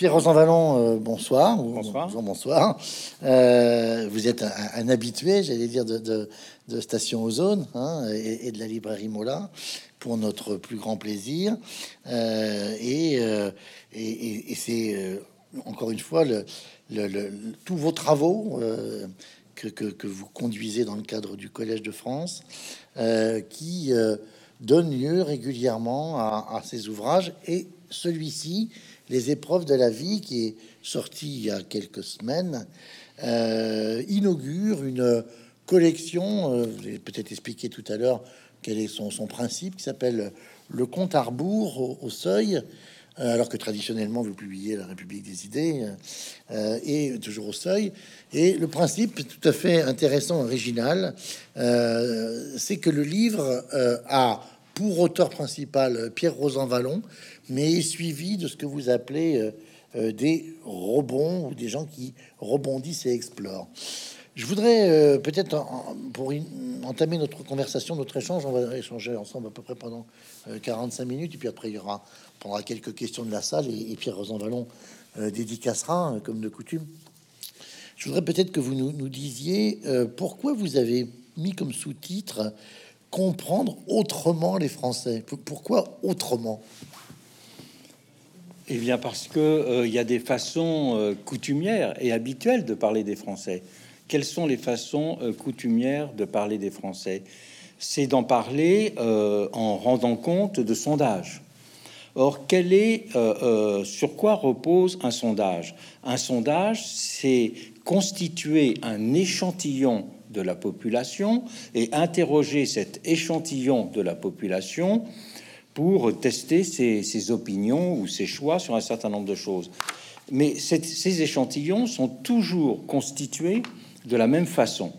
Pierre Rosan Vallon, euh, bonsoir. Bonsoir. bonsoir. Euh, vous êtes un, habitué, j'allais dire, de, Station Ozone hein, et, de la librairie Mola pour notre plus grand plaisir. Euh, et, c'est encore une fois le, tous vos travaux que, vous conduisez dans le cadre du Collège de France qui donnent lieu régulièrement à, à ces ouvrages et celui-ci les épreuves de la vie, qui est sorti il y a quelques semaines, euh, inaugure une collection, euh, avez peut-être expliqué tout à l'heure quel est son, son principe, qui s'appelle Le compte à rebours au, seuil, euh, alors que traditionnellement vous publiez La République des idées, et toujours au seuil. Et le principe tout à fait intéressant, original, c'est que le livre a pour auteur principal Pierre Rosan Mais suivi de ce que vous appelez euh, euh, des rebonds ou des gens qui rebondissent et explorent. Je voudrais euh, peut-être, pour entamer notre conversation, notre échange, on va échanger ensemble à peu près pendant 45 minutes, et puis après il y aura, prendra quelques questions de la salle, et, Pierre Rosan Vallon dédicacera, comme de coutume. Je voudrais peut-être que vous nous, nous disiez pourquoi vous avez mis comme sous-titre comprendre autrement les Français. Pourquoi autrement? Eh bien parce que euh, y a des façons euh, coutumières et habituelles de parler des Français. Quelles sont les façons euh, coutumières de parler des Français? C'est d'en parler en rendant compte de sondages. Or, quel est, sur quoi repose un sondage? Un sondage, c'est constituer un échantillon de la population et interroger cet échantillon de la population pour tester ses, opinions ou ses choix sur un certain nombre de choses. Mais ces échantillons sont toujours constitués de la même façon.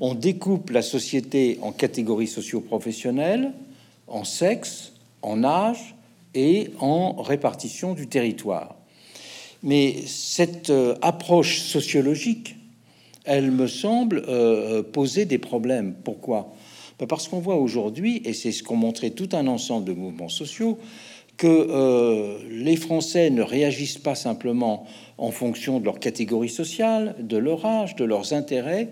On découpe la société en catégories socio-professionnelles, en sexe, en âge et en répartition du territoire. Mais cette euh, approche sociologique elle me semble euh, poser des problèmes. Pourquoi? Parce qu'on voit aujourd'hui, et c'est ce qu'ont montré tout un ensemble de mouvements sociaux, que euh, les Français ne réagissent pas simplement en fonction de leur catégorie sociale, de leur âge, de leurs intérêts,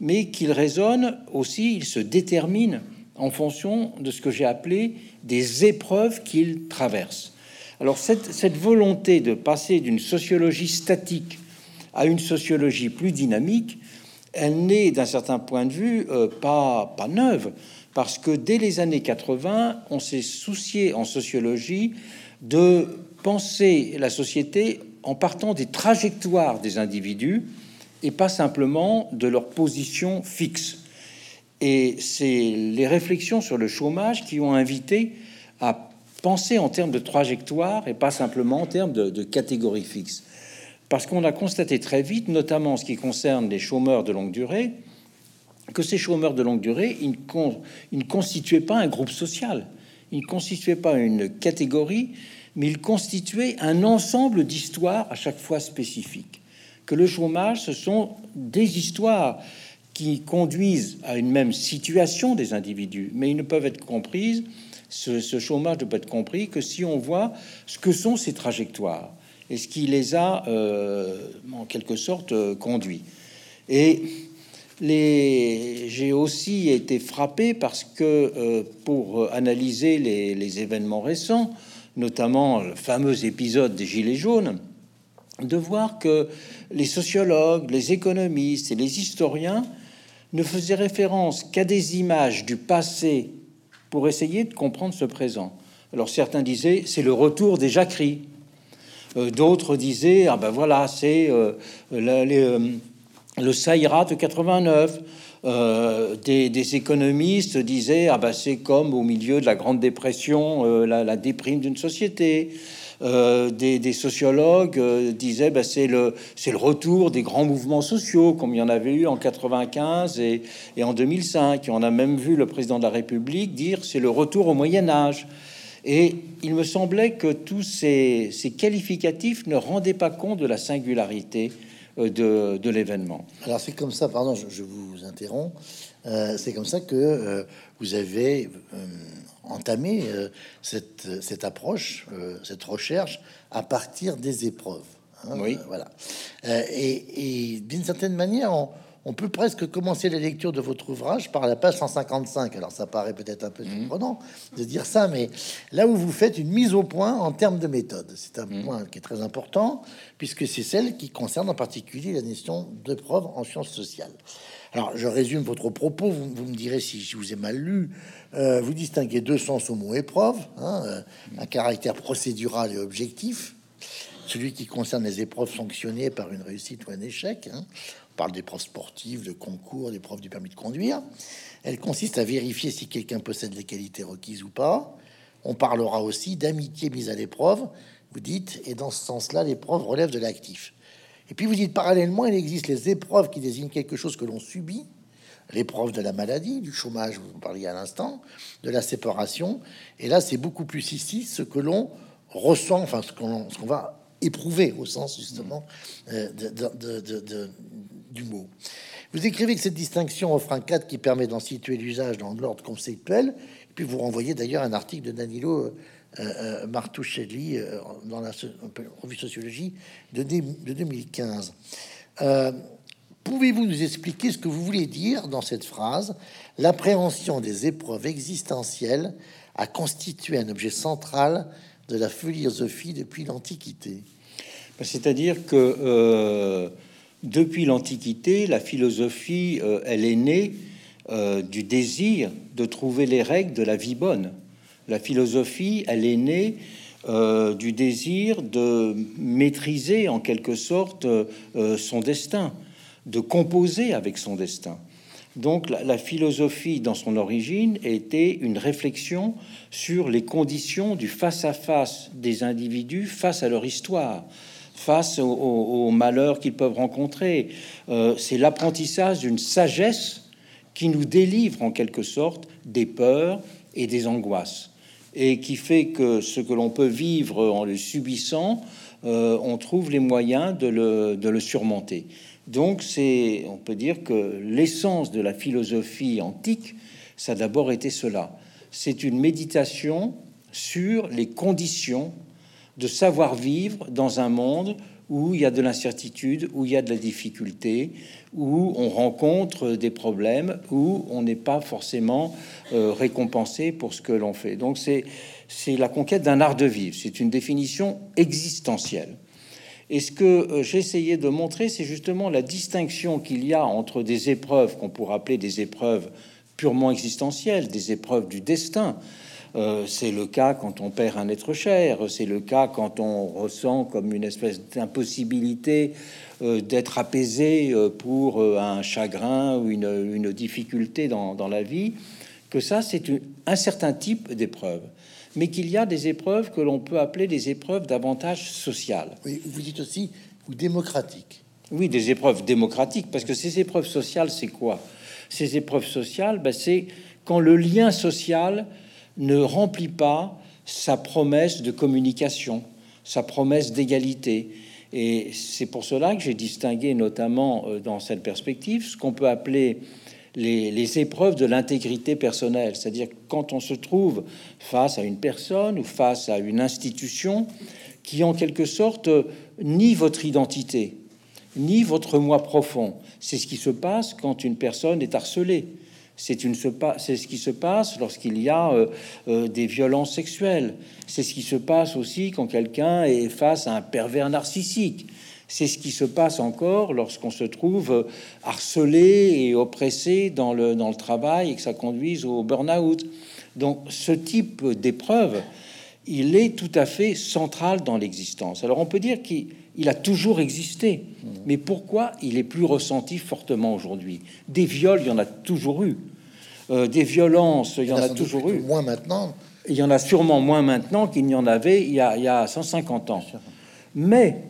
mais qu'ils raisonnent aussi, ils se déterminent en fonction de ce que j'ai appelé des épreuves qu'ils traversent. Alors cette volonté de passer d'une sociologie statique à une sociologie plus dynamique, elle n'est d'un certain point de vue euh, pas, pas neuve, parce que dès les années 80, on s'est soucié en sociologie de penser la société en partant des trajectoires des individus et pas simplement de leur position fixe. Et c'est les réflexions sur le chômage qui ont invité à penser en termes de trajectoire et pas simplement en termes de, de catégories fixes. Parce qu'on a constaté très vite, notamment en ce qui concerne les chômeurs de longue durée, que ces chômeurs de longue durée, ils ne, constituaient pas un groupe social, ils ne constituaient pas une catégorie, mais ils constituaient un ensemble d'histoires à chaque fois spécifiques. Que le chômage, ce sont des histoires qui conduisent à une même situation des individus, mais ils ne peuvent être comprises, ce, ce chômage ne peut être compris que si on voit ce que sont ces trajectoires et ce qui les a euh, en quelque sorte euh, conduits. Et j'ai aussi été frappé parce que euh, pour analyser les, événements récents, notamment le fameux épisode des Gilets jaunes, de voir que les sociologues, les économistes et les historiens ne faisaient référence qu'à des images du passé pour essayer de comprendre ce présent. Alors certains disaient c'est le retour des jacqueries, d'autres disaient ah ben voilà c'est euh, euh, le Saïra de 89. des, économistes disaient ah ben c'est comme au milieu de la Grande Dépression, la, déprime d'une société. des, sociologues disaient ben c'est le c'est le retour des grands mouvements sociaux comme il y en avait eu en 95 et, en 2005. Et on a même vu le président de la République dire c'est le retour au Moyen Âge. Et il me semblait que tous ces, qualificatifs ne rendaient pas compte de la singularité de, de l'événement. Alors c'est comme ça, pardon, je, vous interromps, c'est comme ça que vous avez entamé cette, cette, approche, cette recherche à partir des épreuves. Hein, oui. voilà. et, et d'une certaine manière, on, on peut presque commencer la lecture de votre ouvrage par la page 155. Alors ça paraît peut-être un peu mmh. surprenant de dire ça, mais là où vous faites une mise au point en termes de méthode, c'est un mmh. point qui est très important puisque c'est celle qui concerne en particulier la notion de preuve en sciences sociales. Alors je résume votre propos, vous, me direz si je vous ai mal lu. Euh, vous distinguez deux sens au mot épreuve, hein, euh, un caractère procédural et objectif celui qui concerne les épreuves sanctionnées par une réussite ou un échec. Hein parle d'épreuves sportives, de concours, d'épreuves du permis de conduire. Elle consiste à vérifier si quelqu'un possède les qualités requises ou pas. On parlera aussi d'amitié mise à l'épreuve, vous dites, et dans ce sens-là, l'épreuve relève de l'actif. Et puis vous dites parallèlement, il existe les épreuves qui désignent quelque chose que l'on subit, l'épreuve de la maladie, du chômage, vous en parliez à l'instant, de la séparation. Et là, c'est beaucoup plus ici ce que l'on ressent, enfin ce qu'on va éprouver au sens justement euh, de, mot. Vous écrivez que cette distinction offre un cadre qui permet d'en situer l'usage dans l'ordre conceptuel, puis vous renvoyez d'ailleurs un article de Danilo euh, euh euh, dans la revue Sociologie de, de 2015. Euh, pouvez-vous nous expliquer ce que vous voulez dire dans cette phrase? L'appréhension des épreuves existentielles a constitué un objet central de la philosophie depuis l'Antiquité. C'est-à-dire que depuis l'Antiquité, la philosophie, euh, est née euh, du désir de trouver les règles de la vie bonne. La philosophie, elle est née euh, du désir de maîtriser en quelque sorte son destin, de composer avec son destin. Donc la, la, philosophie, dans son origine, était une réflexion sur les conditions du face-à-face des individus face à leur histoire, face aux, malheurs qu'ils peuvent rencontrer. Euh, c'est l'apprentissage d'une sagesse qui nous délivre en quelque sorte des peurs et des angoisses, et qui fait que ce que l'on peut vivre en le subissant, euh, on trouve les moyens de le, surmonter. Donc c'est, on peut dire que l'essence de la philosophie antique, ça a d'abord été cela. C'est une méditation sur les conditions de savoir vivre dans un monde où il y a de l'incertitude, où il y a de la difficulté, où on rencontre des problèmes, où on n'est pas forcément euh, récompensé pour ce que l'on fait. Donc c'est c'est la conquête d'un art de vivre. C'est une définition existentielle. Et ce que euh, j'ai essayé de montrer, c'est justement la distinction qu'il y a entre des épreuves qu'on pourrait appeler des épreuves purement existentielles, des épreuves du destin, euh, c'est le cas quand on perd un être cher, c'est le cas quand on ressent comme une espèce d'impossibilité euh, d'être apaisé euh, pour un chagrin ou une, difficulté dans, la vie, que ça c'est un certain type d'épreuve. Mais qu'il y a des épreuves que l'on peut appeler des épreuves d'avantage social. Oui, vous dites aussi ou démocratique. Oui, des épreuves démocratiques, parce que ces épreuves sociales, c'est quoi? Ces épreuves sociales, ben, c'est quand le lien social ne remplit pas sa promesse de communication, sa promesse d'égalité. Et c'est pour cela que j'ai distingué notamment euh, dans cette perspective ce qu'on peut appeler les, épreuves de l'intégrité personnelle, c'est-à-dire quand on se trouve face à une personne ou face à une institution qui en quelque sorte ni votre identité, ni votre moi profond. C'est ce qui se passe quand une personne est harcelée. C'est ce qui se passe lorsqu'il y a euh, euh, des violences sexuelles. C'est ce qui se passe aussi quand quelqu'un est face à un pervers narcissique. C'est ce qui se passe encore lorsqu'on se trouve euh, harcelé et oppressé dans le, dans le travail et que ça conduise au burn-out. Donc ce type d'épreuve, il est tout à fait central dans l'existence. Alors on peut dire qu'il il a toujours existé. Mais pourquoi il est plus ressenti fortement aujourd'hui? Des viols, il y en a toujours eu. Euh, des violences, il y en a toujours eu. Moins maintenant. Il y en a sûrement moins maintenant qu'il n'y en avait il y, a, il y a 150 ans. Mais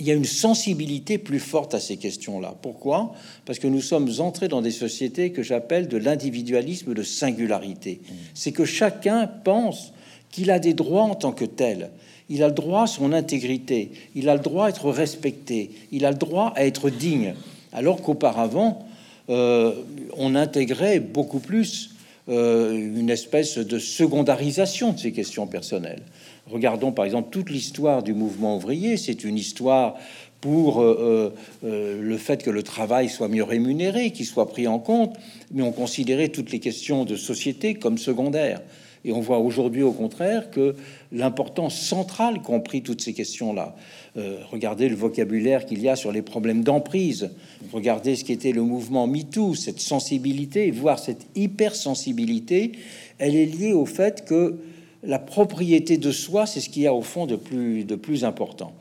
il y a une sensibilité plus forte à ces questions-là. Pourquoi? Parce que nous sommes entrés dans des sociétés que j'appelle de l'individualisme de singularité. C'est que chacun pense qu'il a des droits en tant que tel il a le droit à son intégrité, il a le droit à être respecté, il a le droit à être digne. Alors qu'auparavant, euh, on intégrait beaucoup plus euh, une espèce de secondarisation de ces questions personnelles. Regardons par exemple toute l'histoire du mouvement ouvrier, c'est une histoire pour euh, le fait que le travail soit mieux rémunéré, qu'il soit pris en compte, mais on considérait toutes les questions de société comme secondaires. Et on voit aujourd'hui au contraire que l'importance centrale qu'ont pris toutes ces questions-là. Euh, regardez le vocabulaire qu'il y a sur les problèmes d'emprise. Regardez ce qu'était le mouvement MeToo, cette sensibilité, voire cette hypersensibilité, elle est liée au fait que la propriété de soi, c'est ce qu'il y a au fond de de plus important.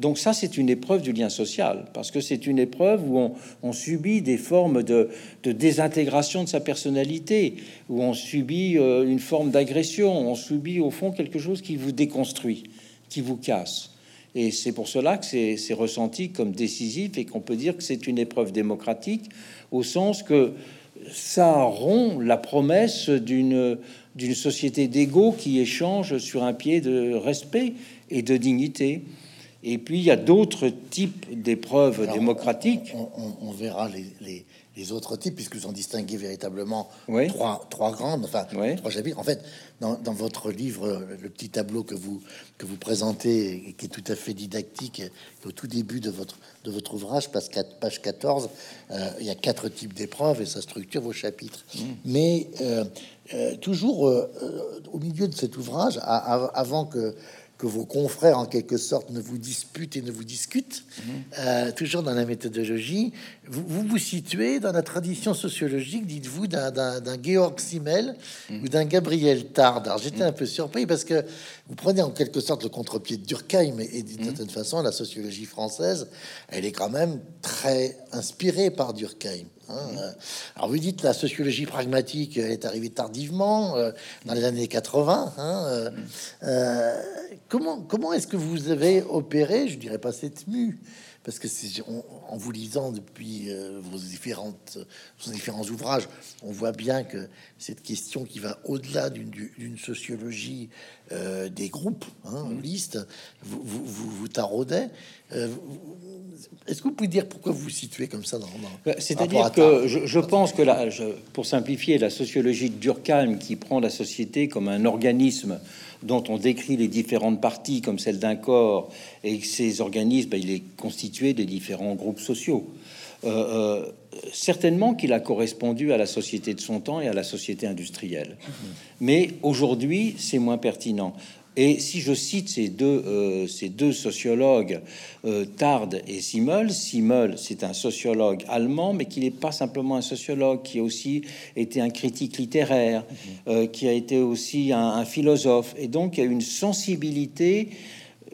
Donc ça, c'est une épreuve du lien social, parce que c'est une épreuve où on, subit des formes de, désintégration de sa personnalité, où on subit euh, une forme d'agression, on subit au fond quelque chose qui vous déconstruit, qui vous casse. Et c'est pour cela que c'est ressenti comme décisif et qu'on peut dire que c'est une épreuve démocratique, au sens que ça rompt la promesse d'une société d'égaux qui échange sur un pied de respect et de dignité. Et puis, il y a d'autres types d'épreuves démocratiques. On, verra les, les, autres types, puisque vous en distinguez véritablement trois, trois grandes, enfin, trois chapitres. En fait, dans, dans, votre livre, le petit tableau que vous, que vous présentez, et qui est tout à fait didactique, au tout début de votre, de votre ouvrage, page, page 14, euh, il y a quatre types d'épreuves et ça structure vos chapitres. Mmh. Mais euh, euh, toujours au milieu de cet ouvrage, avant que que vos confrères, en quelque sorte, ne vous disputent et ne vous discutent, mhm. euh, toujours dans la méthodologie, vous, vous, situez dans la tradition sociologique, dites-vous, d'un Georg Simmel mhm. ou d'un Gabriel Tard. Alors j'étais un peu surpris parce que vous prenez en quelque sorte le contre-pied de Durkheim et, d'une mhm. certaine façon, la sociologie française, elle est quand même très inspirée par Durkheim. Hein, euh, alors vous dites la sociologie pragmatique est arrivée tardivement euh, dans les années 80. Hein, euh, comment comment est-ce que vous avez opéré, je dirais pas cette mue, parce que c'est en vous lisant depuis vos différentes vos différents ouvrages, on voit bien que cette question qui va au-delà d'une sociologie des groupes, hein, mmh. liste, vous, vous, vous, vous taraudez. Est-ce que vous pouvez dire pourquoi vous vous situez comme ça dans, bah, C'est-à-dire que je, pense que, là, pour simplifier, la sociologie de Durkheim, qui prend la société comme un organisme dont on décrit les différentes parties comme celle d'un corps, et que ces organismes, bah, il est constitué des différents groupes sociaux. Euh, euh, certainement qu'il a correspondu à la société de son temps et à la société industrielle. Mmh. Mais aujourd'hui, c'est moins pertinent. Et si je cite ces deux, euh, ces deux sociologues, euh, Tard et Simmel, Simmel, c'est un sociologue allemand, mais qui n'est pas simplement un sociologue, qui a aussi été un critique littéraire, mhm. euh, qui a été aussi un, philosophe, et donc il a une sensibilité,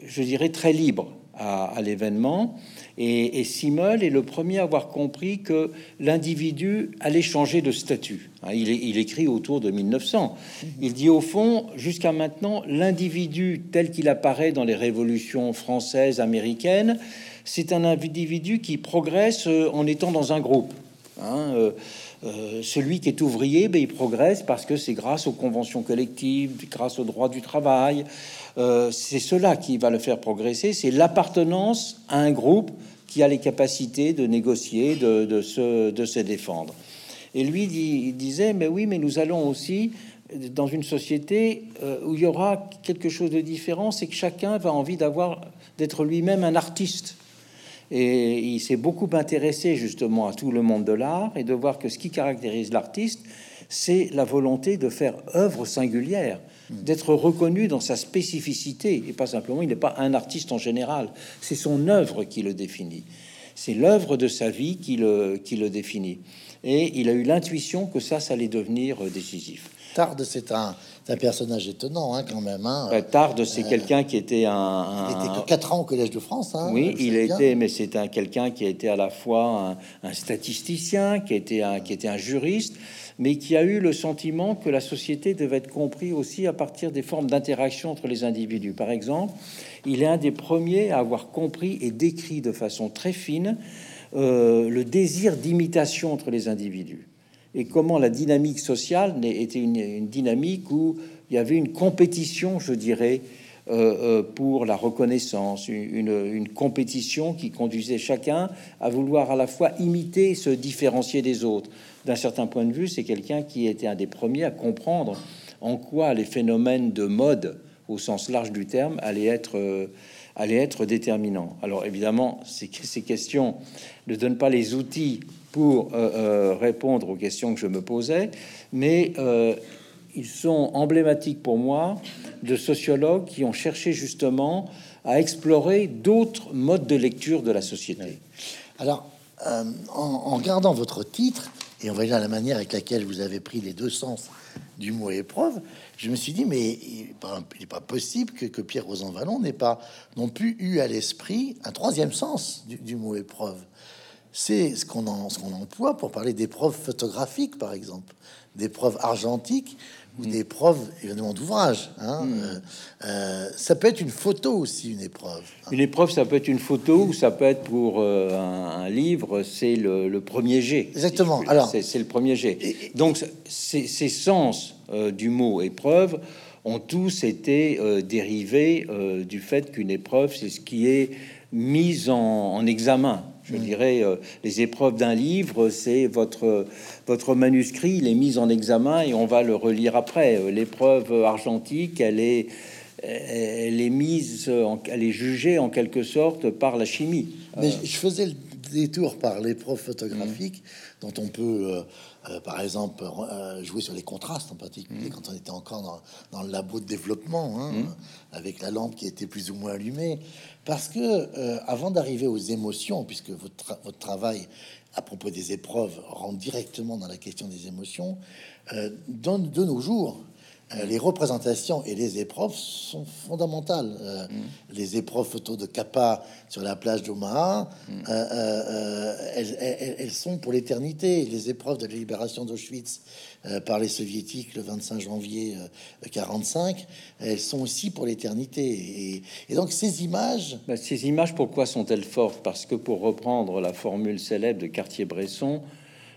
je dirais, très libre à, à l'événement. Et, et Simmel est le premier à avoir compris que l'individu allait changer de statut. Hein, il, il, écrit autour de 1900. Il dit au fond, jusqu'à maintenant, l'individu tel qu'il apparaît dans les révolutions françaises, américaines, c'est un individu qui progresse euh, en étant dans un groupe. Hein, euh, euh, celui qui est ouvrier, ben, il progresse parce que c'est grâce aux conventions collectives, grâce au droit du travail. Euh, c'est cela qui va le faire progresser, c'est l'appartenance à un groupe qui a les capacités de négocier, de, se, défendre. Et lui il disait, mais oui, mais nous allons aussi dans une société euh, où il y aura quelque chose de différent, c'est que chacun va envie d'être lui-même un artiste. Et il s'est beaucoup intéressé justement à tout le monde de l'art et de voir que ce qui caractérise l'artiste, c'est la volonté de faire œuvre singulière, d'être reconnu dans sa spécificité et pas simplement, il n'est pas un artiste en général, c'est son œuvre qui le définit. C'est l'œuvre de sa vie qui le, qui le définit. Et il a eu l'intuition que ça, ça allait devenir décisif. Tarde, c'est un, personnage étonnant hein, quand même. Hein. Tarde, c'est euh, quelqu'un qui était un, Il était que 4 ans au Collège de France. Hein, oui, il a été, mais c'est un quelqu'un qui a été à la fois un, statisticien, qui était un, qui était un juriste, mais qui a eu le sentiment que la société devait être compris aussi à partir des formes d'interaction entre les individus. Par exemple, il est un des premiers à avoir compris et décrit de façon très fine euh, le désir d'imitation entre les individus et comment la dynamique sociale était une, dynamique où il y avait une compétition, je dirais, euh, pour la reconnaissance, une, une, compétition qui conduisait chacun à vouloir à la fois imiter, se différencier des autres. D'un certain point de vue, c'est quelqu'un qui était un des premiers à comprendre en quoi les phénomènes de mode, au sens large du terme, allaient être, euh, allaient être déterminants. Alors évidemment, ces questions ne donnent pas les outils pour euh, répondre aux questions que je me posais, mais ils sont emblématiques pour moi de sociologues qui ont cherché justement à explorer d'autres modes de lecture de la société. Alors, euh, en, en, gardant votre titre, et va dire la manière avec laquelle vous avez pris les deux sens du mot épreuve, je me suis dit, mais il n'est pas, possible que, que Pierre Rosan Vallon n'ait pas non plus eu à l'esprit un troisième sens du mot épreuve. C'est ce qu'on qu'on emploie pour parler d'épreuves photographiques, par exemple, d'épreuves argentiques, ou mm. des épreuves évidemment d'ouvrage. Hein. Mm. Euh, euh, ça peut être une photo aussi, une épreuve. Une épreuve, ça peut être une photo ou ça peut être pour euh, un, livre. C'est le, premier jet. Exactement. Alors, c'est le premier jet. Donc, ces, sens du mot épreuve ont tous été dérivés du fait qu'une épreuve, c'est ce qui est mis en examen. Je mm. dirais, euh, les épreuves d'un livre, c'est votre, votre manuscrit, il est mis en examen et on va le relire après. Euh, l'épreuve argentique, elle est, elle est mise, en, elle est jugée en quelque sorte par la chimie. Mais je faisais le détour par l'épreuve photographique, mm. dont on peut euh, par exemple, euh, jouer sur les contrastes en particulier, mmh. quand on était encore dans, le labo de développement, hein, mmh. avec la lampe qui était plus ou moins allumée. Parce que euh, avant d'arriver aux émotions, puisque votre, travail à propos des épreuves rentre directement dans la question des émotions, dans, de nos jours, euh, les représentations et les épreuves sont fondamentales. Euh, mm. Les épreuves photos de Kappa sur la plage d'Omaha, mm. euh, elles, sont pour l'éternité. Les épreuves de la libération d'Auschwitz par les soviétiques le 25 janvier 45, elles sont aussi pour l'éternité. Et, donc ces images... Bah, ces images, pourquoi sont-elles fortes? Parce que pour reprendre la formule célèbre de Cartier-Bresson,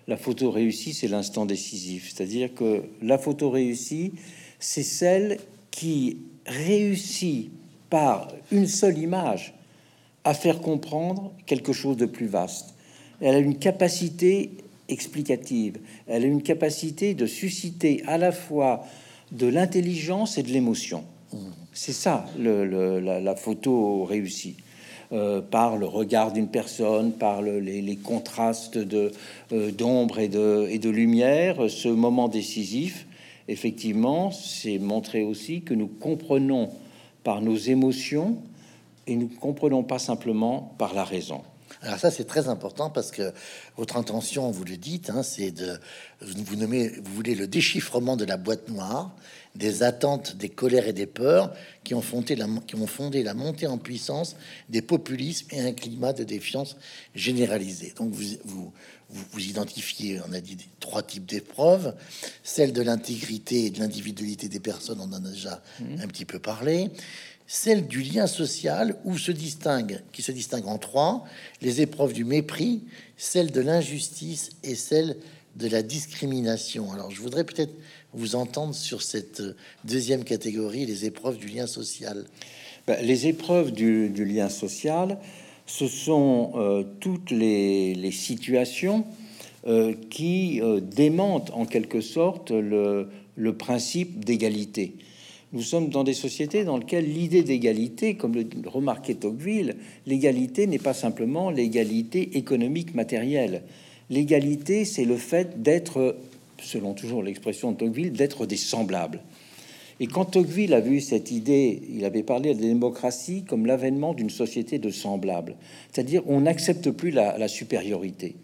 la photo réussie, c'est l'instant décisif. C'est-à-dire que la photo réussie, c'est celle qui réussit par une seule image à faire comprendre quelque chose de plus vaste. Elle a une capacité explicative, elle a une capacité de susciter à la fois de l'intelligence et de l'émotion. C'est ça la, photo réussie. Euh, par le regard d'une personne, par les, contrastes euh, d'ombre et de, et de lumière, ce moment décisif effectivement, c'est montrer aussi que nous comprenons par nos émotions et nous comprenons pas simplement par la raison. Alors ça c'est très important parce que votre intention, vous le dites, hein, c'est de vous nommez, vous voulez le déchiffrement de la boîte noire, des attentes, des colères et des peurs qui ont fondé la, qui ont fondé la montée en puissance des populismes et un climat de défiance généralisé. Donc vous, vous, vous, identifiez, on a dit, trois types d'épreuves. Celle de l'intégrité et de l'individualité des personnes, on en a déjà mmh. un petit peu parlé. Celle du lien social, où se distingue, qui se distingue en trois, les épreuves du mépris, celle de l'injustice et celle de la discrimination. Alors, je voudrais peut-être vous entendre sur cette deuxième catégorie, les épreuves du lien social. Ben, les épreuves du, lien social, ce sont euh, toutes les, situations euh, qui euh, démentent en quelque sorte le, le principe d'égalité. Nous sommes dans des sociétés dans lesquelles l'idée d'égalité, comme le remarquait Tocqueville, l'égalité n'est pas simplement l'égalité économique matérielle. L'égalité, c'est le fait d'être, selon toujours l'expression de Tocqueville, d'être des semblables. Et quand Tocqueville a vu cette idée, il avait parlé de la démocratie comme l'avènement d'une société de semblables, c'est-à-dire on n'accepte plus la, supériorité.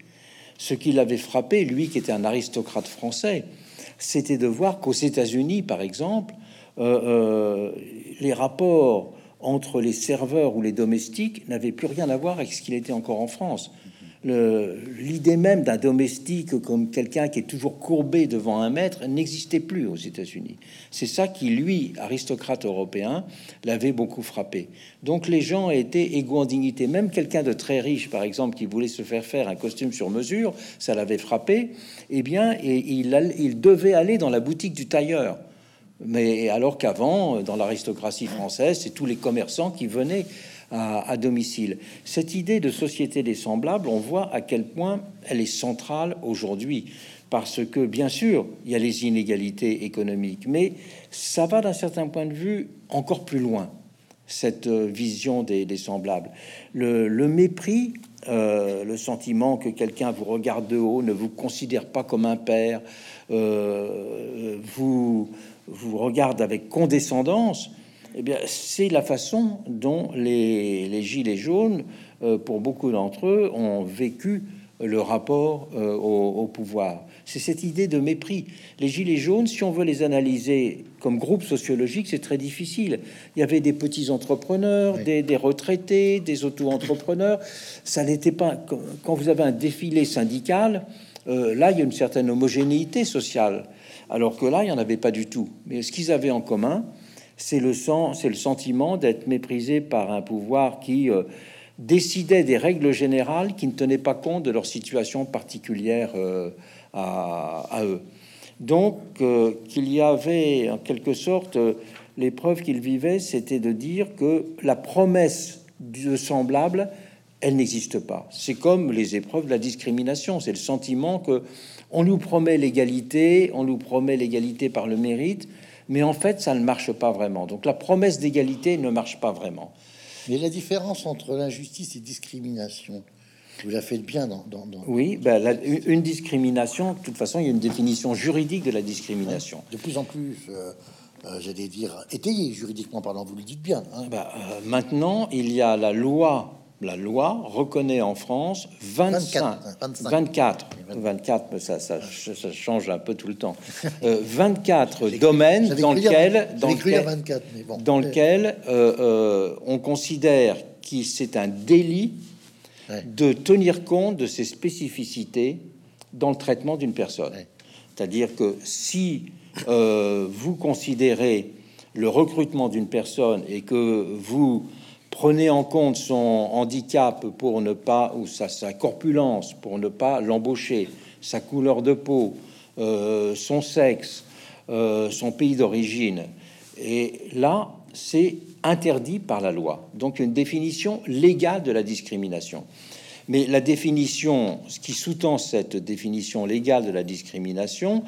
Ce qui l'avait frappé, lui qui était un aristocrate français, c'était de voir qu'aux États-Unis, par exemple, euh, euh, les rapports entre les serveurs ou les domestiques n'avaient plus rien à voir avec ce qu'il était encore en France l'idée même d'un domestique comme quelqu'un qui est toujours courbé devant un maître n'existait plus aux États-Unis. C'est ça qui, lui, aristocrate européen, l'avait beaucoup frappé. Donc les gens étaient égaux en dignité. Même quelqu'un de très riche, par exemple, qui voulait se faire faire un costume sur mesure, ça l'avait frappé. Eh bien, il, il devait aller dans la boutique du tailleur Mais alors qu'avant, dans l'aristocratie française, c'est tous les commerçants qui venaient à, domicile. Cette idée de société des semblables, on voit à quel point elle est centrale aujourd'hui. Parce que, bien sûr, il y a les inégalités économiques, mais ça va d'un certain point de vue encore plus loin, cette euh, vision des, semblables. Le, mépris, euh, le sentiment que quelqu'un vous regarde de haut, ne vous considère pas comme un père, euh, vous, vous regarde avec condescendance, eh bien, c'est la façon dont les, gilets jaunes, euh, pour beaucoup d'entre eux, ont vécu le rapport euh, au, pouvoir. C'est cette idée de mépris. Les gilets jaunes, si on veut les analyser comme groupe sociologique, c'est très difficile. Il y avait des petits entrepreneurs, des, retraités, des auto-entrepreneurs. Ça n'était pas quand vous avez un défilé syndical. Euh, là, il y a une certaine homogénéité sociale, alors que là, il n'y en avait pas du tout. Mais ce qu'ils avaient en commun, c'est le, le sentiment d'être méprisé par un pouvoir qui euh, décidait des règles générales qui ne tenaient pas compte de leur situation particulière euh, à, eux. Donc, euh, qu'il y avait en quelque sorte l'épreuve qu'ils vivaient, c'était de dire que la promesse de semblable, elle n'existe pas. C'est comme les épreuves de la discrimination, c'est le sentiment que on nous promet l'égalité, on nous promet l'égalité par le mérite, mais en fait, ça ne marche pas vraiment. Donc la promesse d'égalité ne marche pas vraiment. Mais la différence entre l'injustice et discrimination, vous la faites bien dans... Oui, ben, une discrimination, de toute façon, il y a une définition juridique de la discrimination. De plus en plus, euh, euh, j'allais dire, étayée juridiquement parlant, vous le dites bien. Hein. Ben, euh, maintenant, il y a la loi la loi reconnaît en France 25, 24, 24, ça, ça, change un peu tout le temps, 24 euh, domaines dans lesquels, dans lequel, 24, dans lequel euh, euh, on considère que c'est un délit de tenir compte de ces spécificités dans le traitement d'une personne. C'est-à-dire que si vous considérez le recrutement d'une personne et que vous prenez en compte son handicap pour ne pas, ou sa, sa corpulence pour ne pas l'embaucher, sa couleur de peau, euh, son sexe, euh, son pays d'origine. Et là, c'est interdit par la loi. Donc une définition légale de la discrimination. Mais la définition, ce qui sous-tend cette définition légale de la discrimination,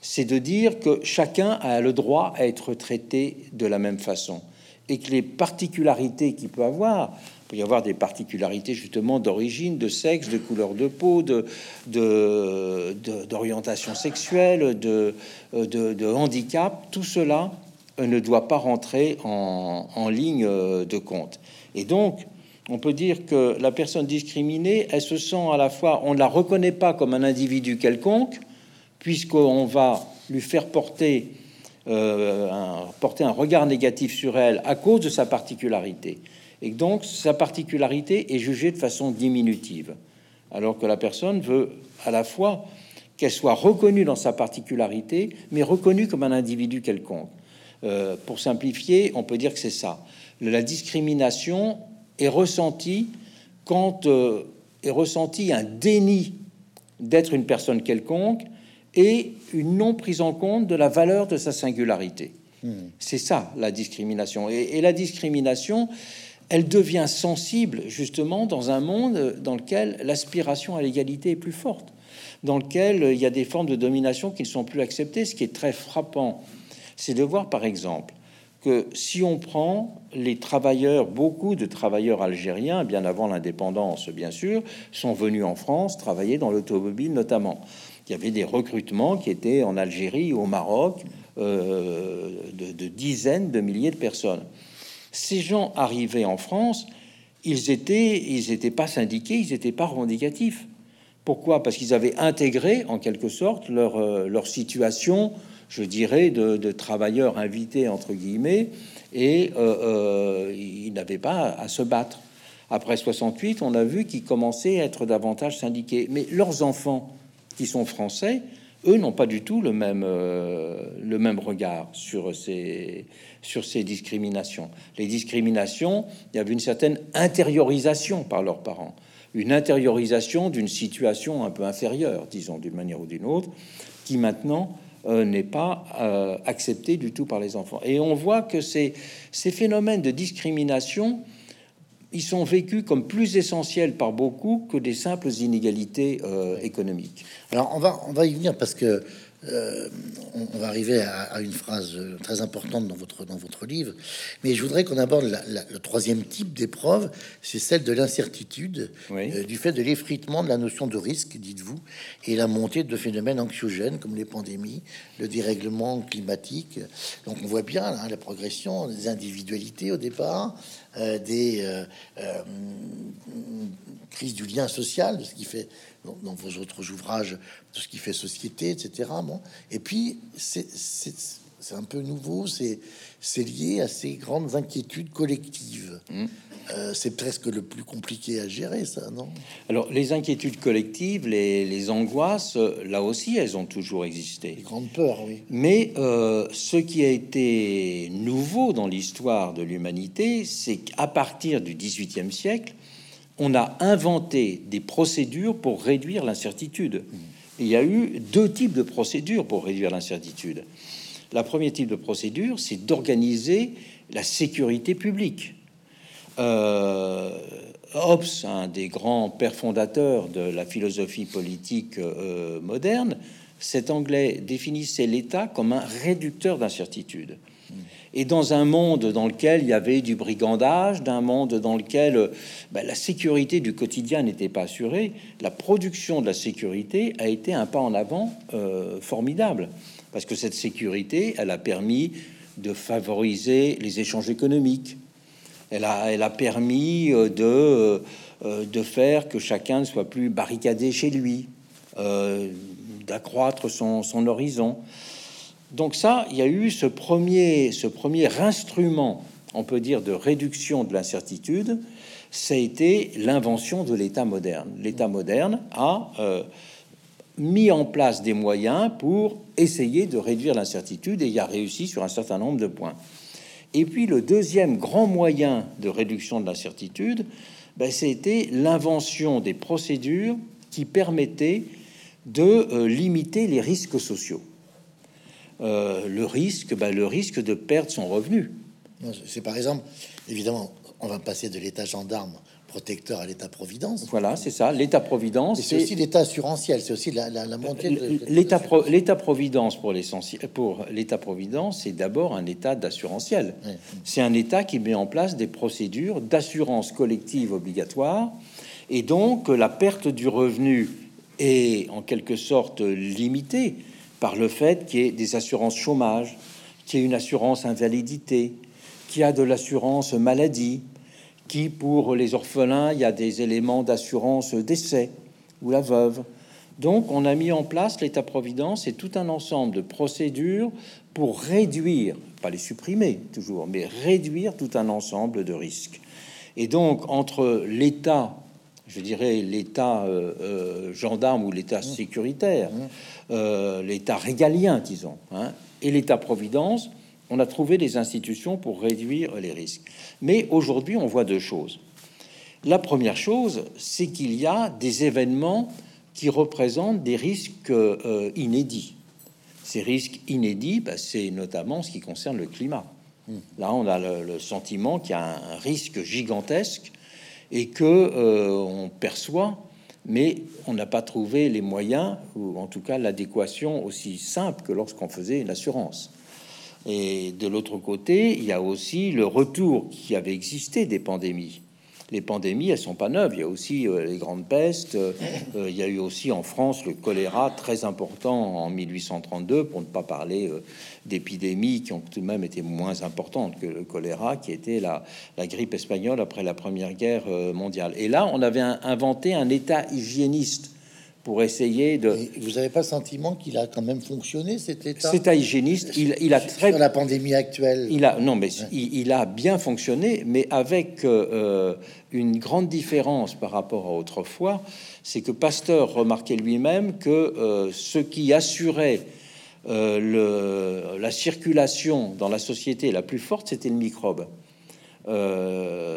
c'est de dire que chacun a le droit à être traité de la même façon et que les particularités qu'il peut avoir, il peut y avoir des particularités justement d'origine, de sexe, de couleur de peau, de, d'orientation sexuelle, de, de, handicap, tout cela euh, ne doit pas rentrer en, en ligne euh, de compte. Et donc, on peut dire que la personne discriminée, elle se sent à la fois, on ne la reconnaît pas comme un individu quelconque, puisqu'on va lui faire porter euh, porter un regard négatif sur elle à cause de sa particularité. Et donc, sa particularité est jugée de façon diminutive, alors que la personne veut à la fois qu'elle soit reconnue dans sa particularité, mais reconnue comme un individu quelconque. Euh, pour simplifier, on peut dire que c'est ça. La discrimination est ressentie quand euh, est ressenti un déni d'être une personne quelconque et une non prise en compte de la valeur de sa singularité. Hmm. C'est ça la discrimination. Et, la discrimination, elle devient sensible justement dans un monde dans lequel l'aspiration à l'égalité est plus forte, dans lequel il y a des formes de domination qui ne sont plus acceptées. Ce qui est très frappant, c'est de voir par exemple que si on prend les travailleurs, beaucoup de travailleurs algériens, bien avant l'indépendance bien sûr, sont venus en France travailler dans l'automobile notamment. Il y avait des recrutements qui étaient en Algérie, au Maroc, euh, de, dizaines de milliers de personnes. Ces gens arrivaient en France, ils étaient, ils n'étaient pas syndiqués, ils n'étaient pas revendicatifs. Pourquoi? Parce qu'ils avaient intégré en quelque sorte leur, euh, situation, je dirais, de, travailleurs invités entre guillemets, et euh, ils n'avaient pas à se battre. Après 68, on a vu qu'ils commençaient à être davantage syndiqués, mais leurs enfants qui sont français, eux n'ont pas du tout le même, euh, le même regard sur ces, sur ces discriminations. Les discriminations, il y avait une certaine intériorisation par leurs parents, une intériorisation d'une situation un peu inférieure, disons d'une manière ou d'une autre, qui maintenant n'est pas accepté du tout par les enfants. Et on voit que ces, ces phénomènes de discrimination, ils sont vécus comme plus essentiels par beaucoup que des simples inégalités économiques. Alors on va, on va y venir parce que euh, on, va arriver à, une phrase très importante dans votre, dans votre livre, mais je voudrais qu'on aborde le troisième type d'épreuve, c'est celle de l'incertitude, euh, du fait de l'effritement de la notion de risque, dites-vous, et la montée de phénomènes anxiogènes comme les pandémies, le dérèglement climatique. Donc on voit bien hein, la progression des individualités au départ, euh, des crises du lien social, de ce qui fait dans, vos autres ouvrages, de ce qui fait société, etc. Bon. Et puis, c'est un peu nouveau, c'est lié à ces grandes inquiétudes collectives. Mmh. Euh, c'est presque le plus compliqué à gérer, ça, non? Alors, les inquiétudes collectives, les, les, angoisses, là aussi, elles ont toujours existé. Les grandes peurs, oui. Mais euh, ce qui a été nouveau dans l'histoire de l'humanité, c'est qu'à partir du XVIIIe siècle, on a inventé des procédures pour réduire l'incertitude. Il y a eu deux types de procédures pour réduire l'incertitude. La première type de procédure, c'est d'organiser la sécurité publique. Euh, Hobbes, un des grands pères fondateurs de la philosophie politique euh, moderne, cet anglais définissait l'État comme un réducteur d'incertitude. Et dans un monde dans lequel il y avait du brigandage, d'un monde dans lequel ben, la sécurité du quotidien n'était pas assurée, la production de la sécurité a été un pas en avant euh, formidable. Parce que cette sécurité, elle a permis de favoriser les échanges économiques. Elle a, permis euh, de, euh, de faire que chacun ne soit plus barricadé chez lui, d'accroître son horizon. Donc ça, il y a eu ce premier, instrument, on peut dire, de réduction de l'incertitude, ça a été l'invention de l'État moderne. L'État moderne a euh, mis en place des moyens pour essayer de réduire l'incertitude et il a réussi sur un certain nombre de points. Et puis le deuxième grand moyen de réduction de l'incertitude, ben, c'était l'invention des procédures qui permettaient de euh, limiter les risques sociaux. Euh, le risque, bah, le risque de perdre son revenu. C'est par exemple, évidemment, on va passer de l'état gendarme protecteur à l'état-providence. Voilà, c'est ça, l'état-providence. C'est aussi l'état assurantiel, c'est aussi la, montée de... L'état-providence pour l'essentiel, pour l'état-providence, c'est d'abord un état d'assurantiel. C'est un état qui met en place des procédures d'assurance collective obligatoire, et donc la perte du revenu est en quelque sorte limitée par le fait qu'il y ait des assurances chômage, qu'il y ait une assurance invalidité, qu'il y a de l'assurance maladie, qui pour les orphelins, il y a des éléments d'assurance décès ou la veuve. Donc on a mis en place l'État-providence et tout un ensemble de procédures pour réduire, pas les supprimer toujours, mais réduire tout un ensemble de risques. Et donc entre l'État je dirais, l'État euh, euh, gendarme ou l'État mmh. sécuritaire, mmh. Euh, l'État régalien, disons, hein, et l'État-providence, on a trouvé des institutions pour réduire les risques. Mais aujourd'hui, on voit deux choses. La première chose, c'est qu'il y a des événements qui représentent des risques inédits. Ces risques inédits, bah, c'est notamment ce qui concerne le climat. Mmh. Là, on a le, le sentiment qu'il y a un risque gigantesque et que euh, on perçoit, mais on n'a pas trouvé les moyens ou en tout cas l'adéquation aussi simple que lorsqu'on faisait une assurance. Et de l'autre côté, il y a aussi le retour qui avait existé des pandémies les pandémies, elles sont pas neuves. Il y a aussi euh, les grandes pestes. Euh, il y a eu aussi en France le choléra très important en 1832, pour ne pas parler euh, d'épidémies qui ont tout de même été moins importantes que le choléra, qui était la grippe espagnole après la Première Guerre mondiale. Et là, on avait inventé un État hygiéniste pour essayer de. vous n'avez pas le sentiment qu'il a quand même fonctionné cet état Cet hygiéniste, il, il a très. Sur la pandémie actuelle. Il a non, mais il, a bien fonctionné, mais avec euh, une grande différence par rapport à autrefois, c'est que Pasteur remarquait lui-même que euh, ce qui assurait euh, le, la circulation dans la société la plus forte, c'était le microbe.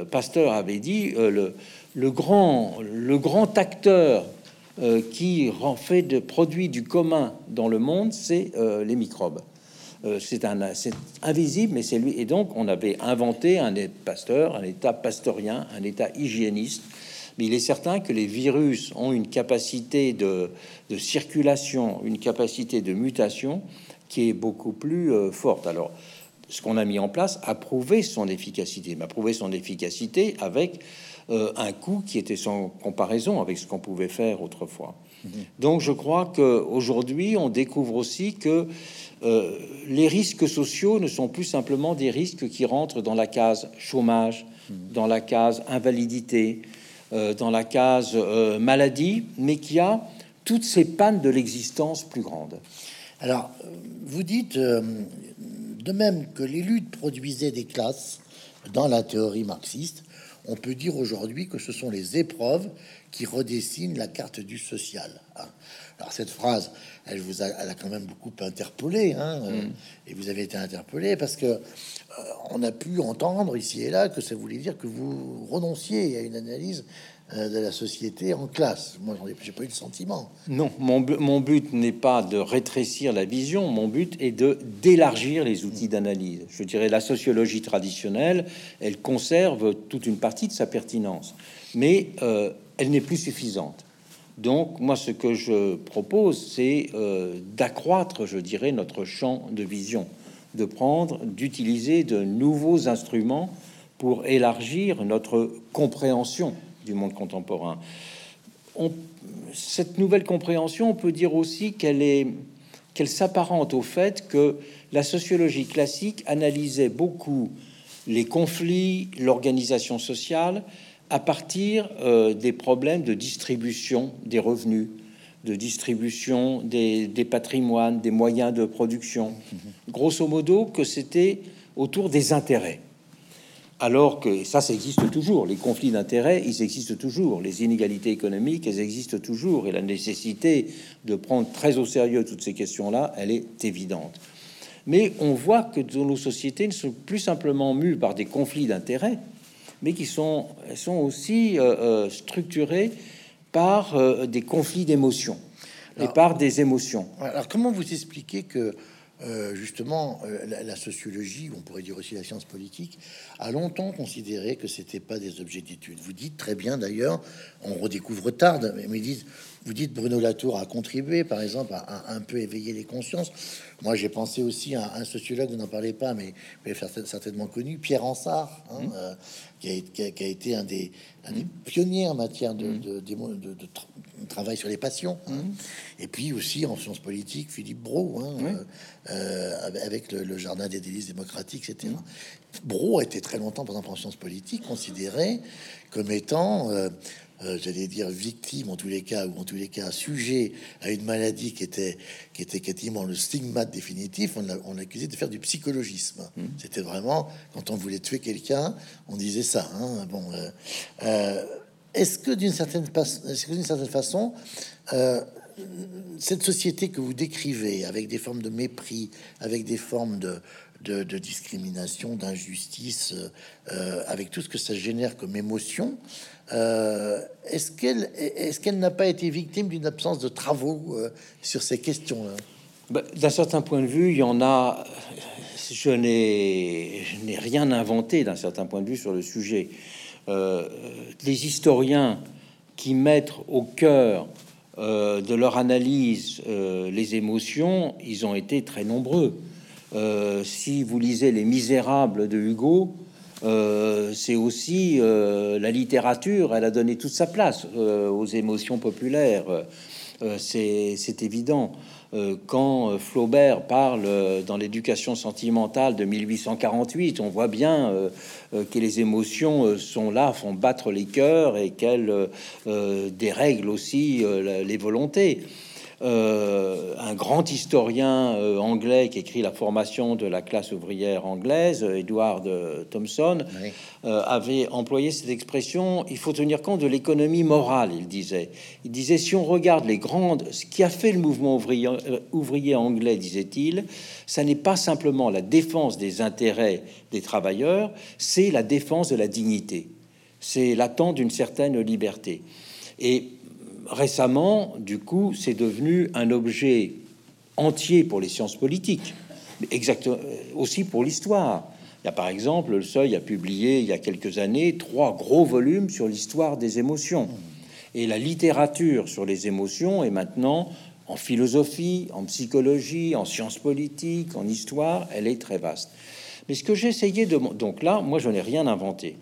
Pasteur avait dit le, le grand, le grand acteur qui rend fait de produits du commun dans le monde, c'est les microbes. c'est un, c'est invisible, mais c'est lui. Et donc, on avait inventé un pasteur, un état pasteurien, un état hygiéniste. Mais il est certain que les virus ont une capacité de, de circulation, une capacité de mutation qui est beaucoup plus forte. Alors, ce qu'on a mis en place a prouvé son efficacité, mais a prouvé son efficacité avec euh, un coût qui était sans comparaison avec ce qu'on pouvait faire autrefois. Mhm. Donc je crois qu'aujourd'hui, on découvre aussi que euh, les risques sociaux ne sont plus simplement des risques qui rentrent dans la case chômage, mhm. dans la case invalidité, euh, dans la case maladie, mais qui a toutes ces pannes de l'existence plus grandes. Alors, vous dites, de même que les luttes produisaient des classes dans la théorie marxiste, on peut dire aujourd'hui que ce sont les épreuves qui redessinent la carte du social. Hein. Alors cette phrase, elle vous a, elle a quand même beaucoup interpellé, hein, euh, mm. et vous avez été interpellé parce que euh, on a pu entendre ici et là que ça voulait dire que vous renonciez à une analyse de la société en classe. Moi, j'ai pas eu le sentiment. Non, mon, mon but n'est pas de rétrécir la vision. Mon but est de d'élargir les outils d'analyse. Je dirais la sociologie traditionnelle, elle conserve toute une partie de sa pertinence, mais euh, elle n'est plus suffisante. Donc, moi, ce que je propose, c'est euh, d'accroître, je dirais, notre champ de vision, de prendre, d'utiliser de nouveaux instruments pour élargir notre compréhension du monde contemporain. cette nouvelle compréhension, on peut dire aussi qu'elle est qu'elle s'apparente au fait que la sociologie classique analysait beaucoup les conflits, l'organisation sociale à partir euh, des problèmes de distribution des revenus, de distribution des, des patrimoines, des moyens de production. Mm-hmm. Grosso modo, que c'était autour des intérêts alors que ça, ça existe toujours. Les conflits d'intérêts, ils existent toujours. Les inégalités économiques, elles existent toujours. Et la nécessité de prendre très au sérieux toutes ces questions-là, elle est évidente. Mais on voit que dans nos sociétés ne sont plus simplement mues par des conflits d'intérêts, mais qui sont, sont aussi euh, euh, structurées par euh, des conflits d'émotions et par des émotions. Alors, comment vous expliquez que euh, justement, euh, la, sociologie, on pourrait dire aussi la science politique, a longtemps considéré que c'était pas des objets d'étude. Vous dites très bien d'ailleurs, on redécouvre tard, mais dites, vous dites Bruno Latour a contribué, par exemple, à, un peu éveiller les consciences. Moi, j'ai pensé aussi à un sociologue, vous n'en parlez pas, mais l'avez certainement connu, Pierre Ansart, hein, mmh. euh, qui, a, été un des, mmh. pionniers en matière de, mmh. de, de, travail sur les passions. Hein. Et puis aussi en sciences politiques, Philippe Brault, hein, euh, avec le, Jardin des délices démocratiques, etc. Brault a été très longtemps, par exemple, en sciences politiques, considéré comme étant, euh, euh, j'allais dire, victime en tous les cas, ou en tous les cas sujet à une maladie qui était, qui était quasiment le stigmate définitif. On l'accusait de faire du psychologisme. Mmh. C'était vraiment, quand on voulait tuer quelqu'un, on disait ça. Hein. Bon, est-ce que d'une certaine, façon, cette société que vous décrivez, avec des formes de mépris, avec des formes de, discrimination, d'injustice, euh, avec tout ce que ça génère comme émotion, euh, est-ce qu'elle n'a pas été victime d'une absence de travaux euh, sur ces questions-là? Bah, D'un certain point de vue, il y en a. Je n'ai rien inventé d'un certain point de vue sur le sujet. Les historiens qui mettent au cœur de leur analyse les émotions, ils ont été très nombreux. Euh, si vous lisez Les Misérables de Hugo, euh, c'est aussi euh, la littérature, elle a donné toute sa place aux émotions populaires. C'est évident. quand Flaubert parle dans l'éducation sentimentale de 1848, on voit bien que les émotions sont là, font battre les cœurs et qu'elles dérèglent aussi les volontés. Euh, un grand historien euh, anglais qui écrit la formation de la classe ouvrière anglaise, Edward euh, Thompson, avait employé cette expression. Il faut tenir compte de l'économie morale, il disait. Il disait si on regarde les grandes, ce qui a fait le mouvement ouvrier, ouvrier anglais, disait-il, ça n'est pas simplement la défense des intérêts des travailleurs, c'est la défense de la dignité, c'est l'attente d'une certaine liberté. Et récemment, du coup, c'est devenu un objet entier pour les sciences politiques, exactement aussi pour l'histoire. Il y a par exemple, le Seuil a publié il y a quelques années trois gros volumes sur l'histoire des émotions. Et la littérature sur les émotions est maintenant en philosophie, en psychologie, en sciences politiques, en histoire, elle est très vaste. Mais ce que j'ai essayé de... Donc là, moi, je n'ai rien inventé.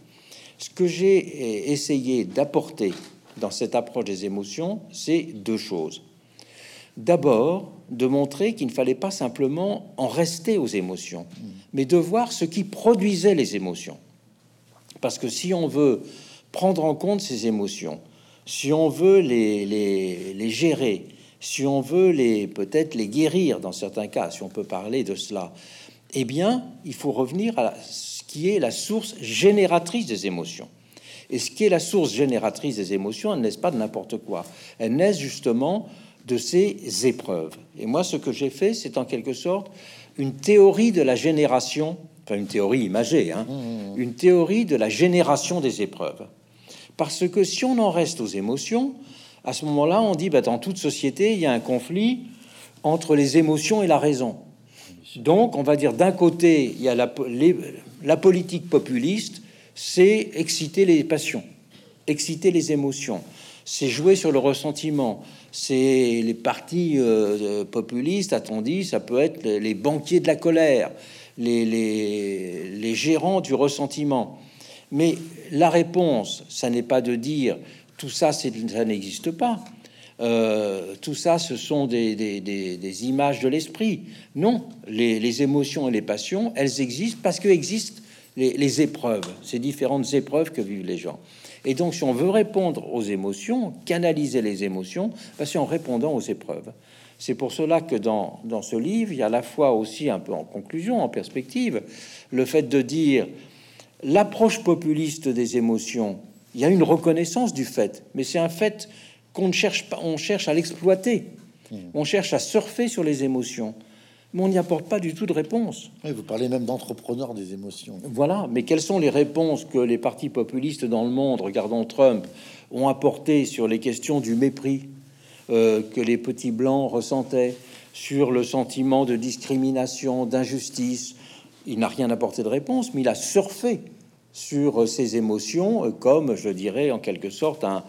Ce que j'ai essayé d'apporter dans cette approche des émotions, c'est deux choses. D'abord, de montrer qu'il ne fallait pas simplement en rester aux émotions, mais de voir ce qui produisait les émotions. Parce que si on veut prendre en compte ces émotions, si on veut les, les, gérer, si on veut les peut-être les guérir dans certains cas, si on peut parler de cela, eh bien, il faut revenir à ce qui est la source génératrice des émotions. Et ce qui est la source génératrice des émotions, elle n'est pas de n'importe quoi. Elle naît justement de ces épreuves. Et moi, ce que j'ai fait, c'est en quelque sorte une théorie de la génération, enfin une théorie imagée, hein, mmh. une théorie de la génération des épreuves. Parce que si on en reste aux émotions, à ce moment-là, on dit, bah, dans toute société, il y a un conflit entre les émotions et la raison. Donc, on va dire d'un côté, il y a la, la politique populiste, c'est exciter les passions, exciter les émotions, c'est jouer sur le ressentiment. C'est les partis euh, populistes, a-t-on dit, ça peut être les banquiers de la colère, les, gérants du ressentiment. Mais la réponse, ça n'est pas de dire tout ça, ça n'existe pas. Euh, tout ça, ce sont des, images de l'esprit. Non, les, les, émotions et les passions, elles existent parce que existent les, les, épreuves, ces différentes épreuves que vivent les gens. Et donc, si on veut répondre aux émotions, canaliser les émotions, bah, c'est en répondant aux épreuves. C'est pour cela que dans, dans ce livre, il y a à la fois aussi un peu en conclusion, en perspective, le fait de dire l'approche populiste des émotions, il y a une reconnaissance du fait, mais c'est un fait qu'on ne cherche pas, on cherche à l'exploiter, mmh. on cherche à surfer sur les émotions, mais on n'y apporte pas du tout de réponse. vous parlez même d'entrepreneurs des émotions. Voilà, mais quelles sont les réponses que les partis populistes dans le monde, regardons Trump, ont apporté sur les questions du mépris euh, que les petits blancs ressentaient, sur le sentiment de discrimination, d'injustice? Il n'a rien apporté de réponse, mais il a surfé sur ces émotions comme, je dirais, en quelque sorte, un,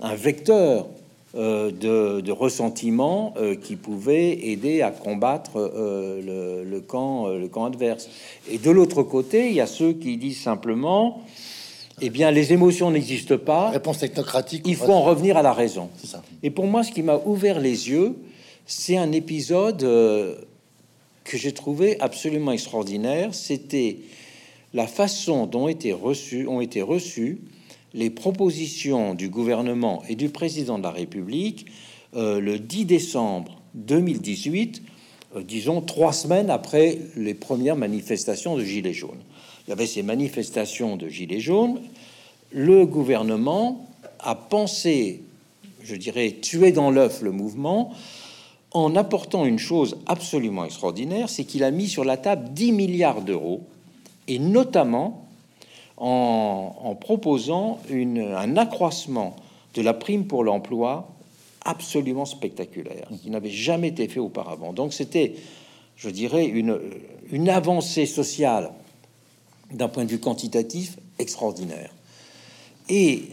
un vecteur euh, de, de, ressentiment euh, qui pouvait aider à combattre euh, le, camp, le camp adverse. Et de l'autre côté, il y a ceux qui disent simplement, eh bien, les émotions n'existent pas. Réponse technocratique. Il faut en revenir à la raison. Et pour moi, ce qui m'a ouvert les yeux, c'est un épisode que j'ai trouvé absolument extraordinaire. C'était la façon dont étaient reçus, ont été reçus les propositions du gouvernement et du président de la République euh, le 10 décembre 2018, euh, disons trois semaines après les premières manifestations de Gilets jaunes. Il y avait ces manifestations de Gilets jaunes. Le gouvernement a pensé, je dirais, tuer dans l'œuf le mouvement en apportant une chose absolument extraordinaire, c'est qu'il a mis sur la table 10 milliards d'euros, et notamment en, proposant un accroissement de la prime pour l'emploi absolument spectaculaire, qui n'avait jamais été fait auparavant. Donc c'était, je dirais, une, une avancée sociale d'un point de vue quantitatif extraordinaire. Et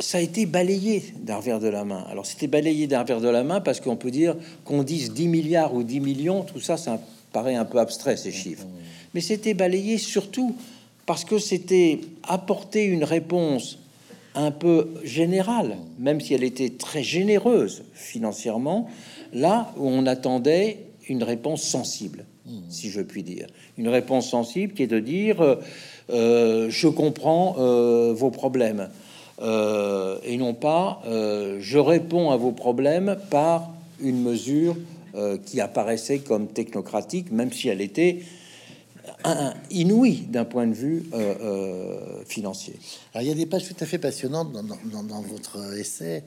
ça a été balayé d'un revers de la main. Alors c'était balayé d'un revers de la main parce qu'on peut dire qu'on dise 10 milliards ou 10 millions, tout ça, ça paraît un peu abstrait ces chiffres. Mais c'était balayé surtout parce que c'était apporter une réponse un peu générale, même si elle était très généreuse financièrement, là où on attendait une réponse sensible, si je puis dire. Une réponse sensible qui est de dire euh, euh, je comprends euh, vos problèmes, et non pas je réponds à vos problèmes par une mesure qui apparaissait comme technocratique, même si elle était inouï d'un point de vue euh, euh, financier. Alors, il y a des pages tout à fait passionnantes dans, votre essai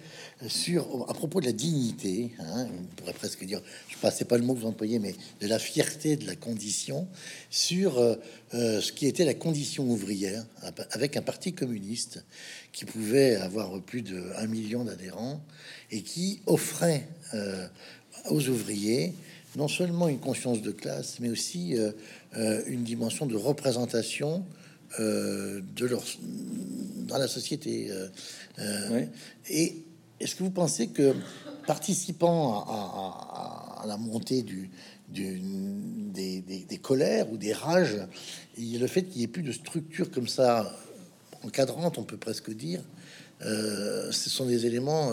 sur à propos de la dignité. Hein, on pourrait presque dire, je ne sais pas le mot que vous employez, mais de la fierté de la condition sur euh, ce qui était la condition ouvrière avec un parti communiste qui pouvait avoir plus de 1 million d'adhérents et qui offrait aux ouvriers non seulement une conscience de classe, mais aussi euh, euh, une dimension de représentation euh, de leur dans la société. Et est-ce que vous pensez que participant à, la montée du, des, des, colères ou des rages, il y a le fait qu'il n'y ait plus de structure comme ça encadrante, on peut presque dire, ce sont des éléments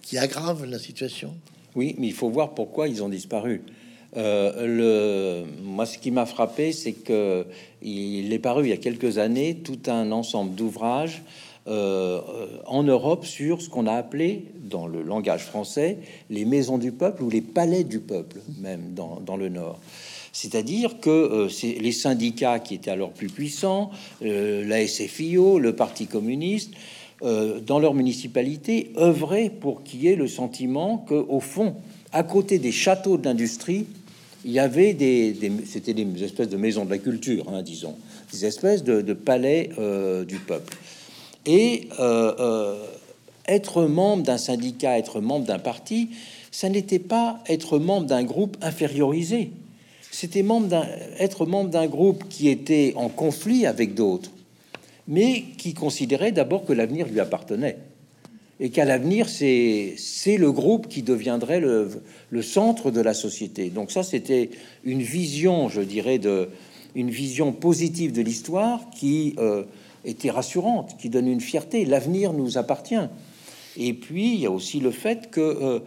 qui aggravent la situation? Oui, mais il faut voir pourquoi ils ont disparu. Euh, moi, ce qui m'a frappé, c'est que il est paru il y a quelques années tout un ensemble d'ouvrages euh, en Europe sur ce qu'on a appelé, dans le langage français, les maisons du peuple ou les palais du peuple, même dans, le Nord. C'est-à-dire que euh, les syndicats qui étaient alors plus puissants, la SFIO, le Parti communiste, euh, dans leur municipalité, œuvrer pour qu'il y ait le sentiment que, au fond, à côté des châteaux de l'industrie, il y avait des, c'était des espèces de maisons de la culture, hein, disons, des espèces de, palais euh, du peuple. Et euh, être membre d'un syndicat, être membre d'un parti, ça n'était pas être membre d'un groupe infériorisé. C'était membre être membre d'un groupe qui était en conflit avec d'autres mais qui considérait d'abord que l'avenir lui appartenait et qu'à l'avenir, c'est le groupe qui deviendrait le, centre de la société. Donc ça, c'était une vision, je dirais, de une vision positive de l'histoire qui euh, était rassurante, qui donne une fierté. L'avenir nous appartient. Et puis, il y a aussi le fait que euh,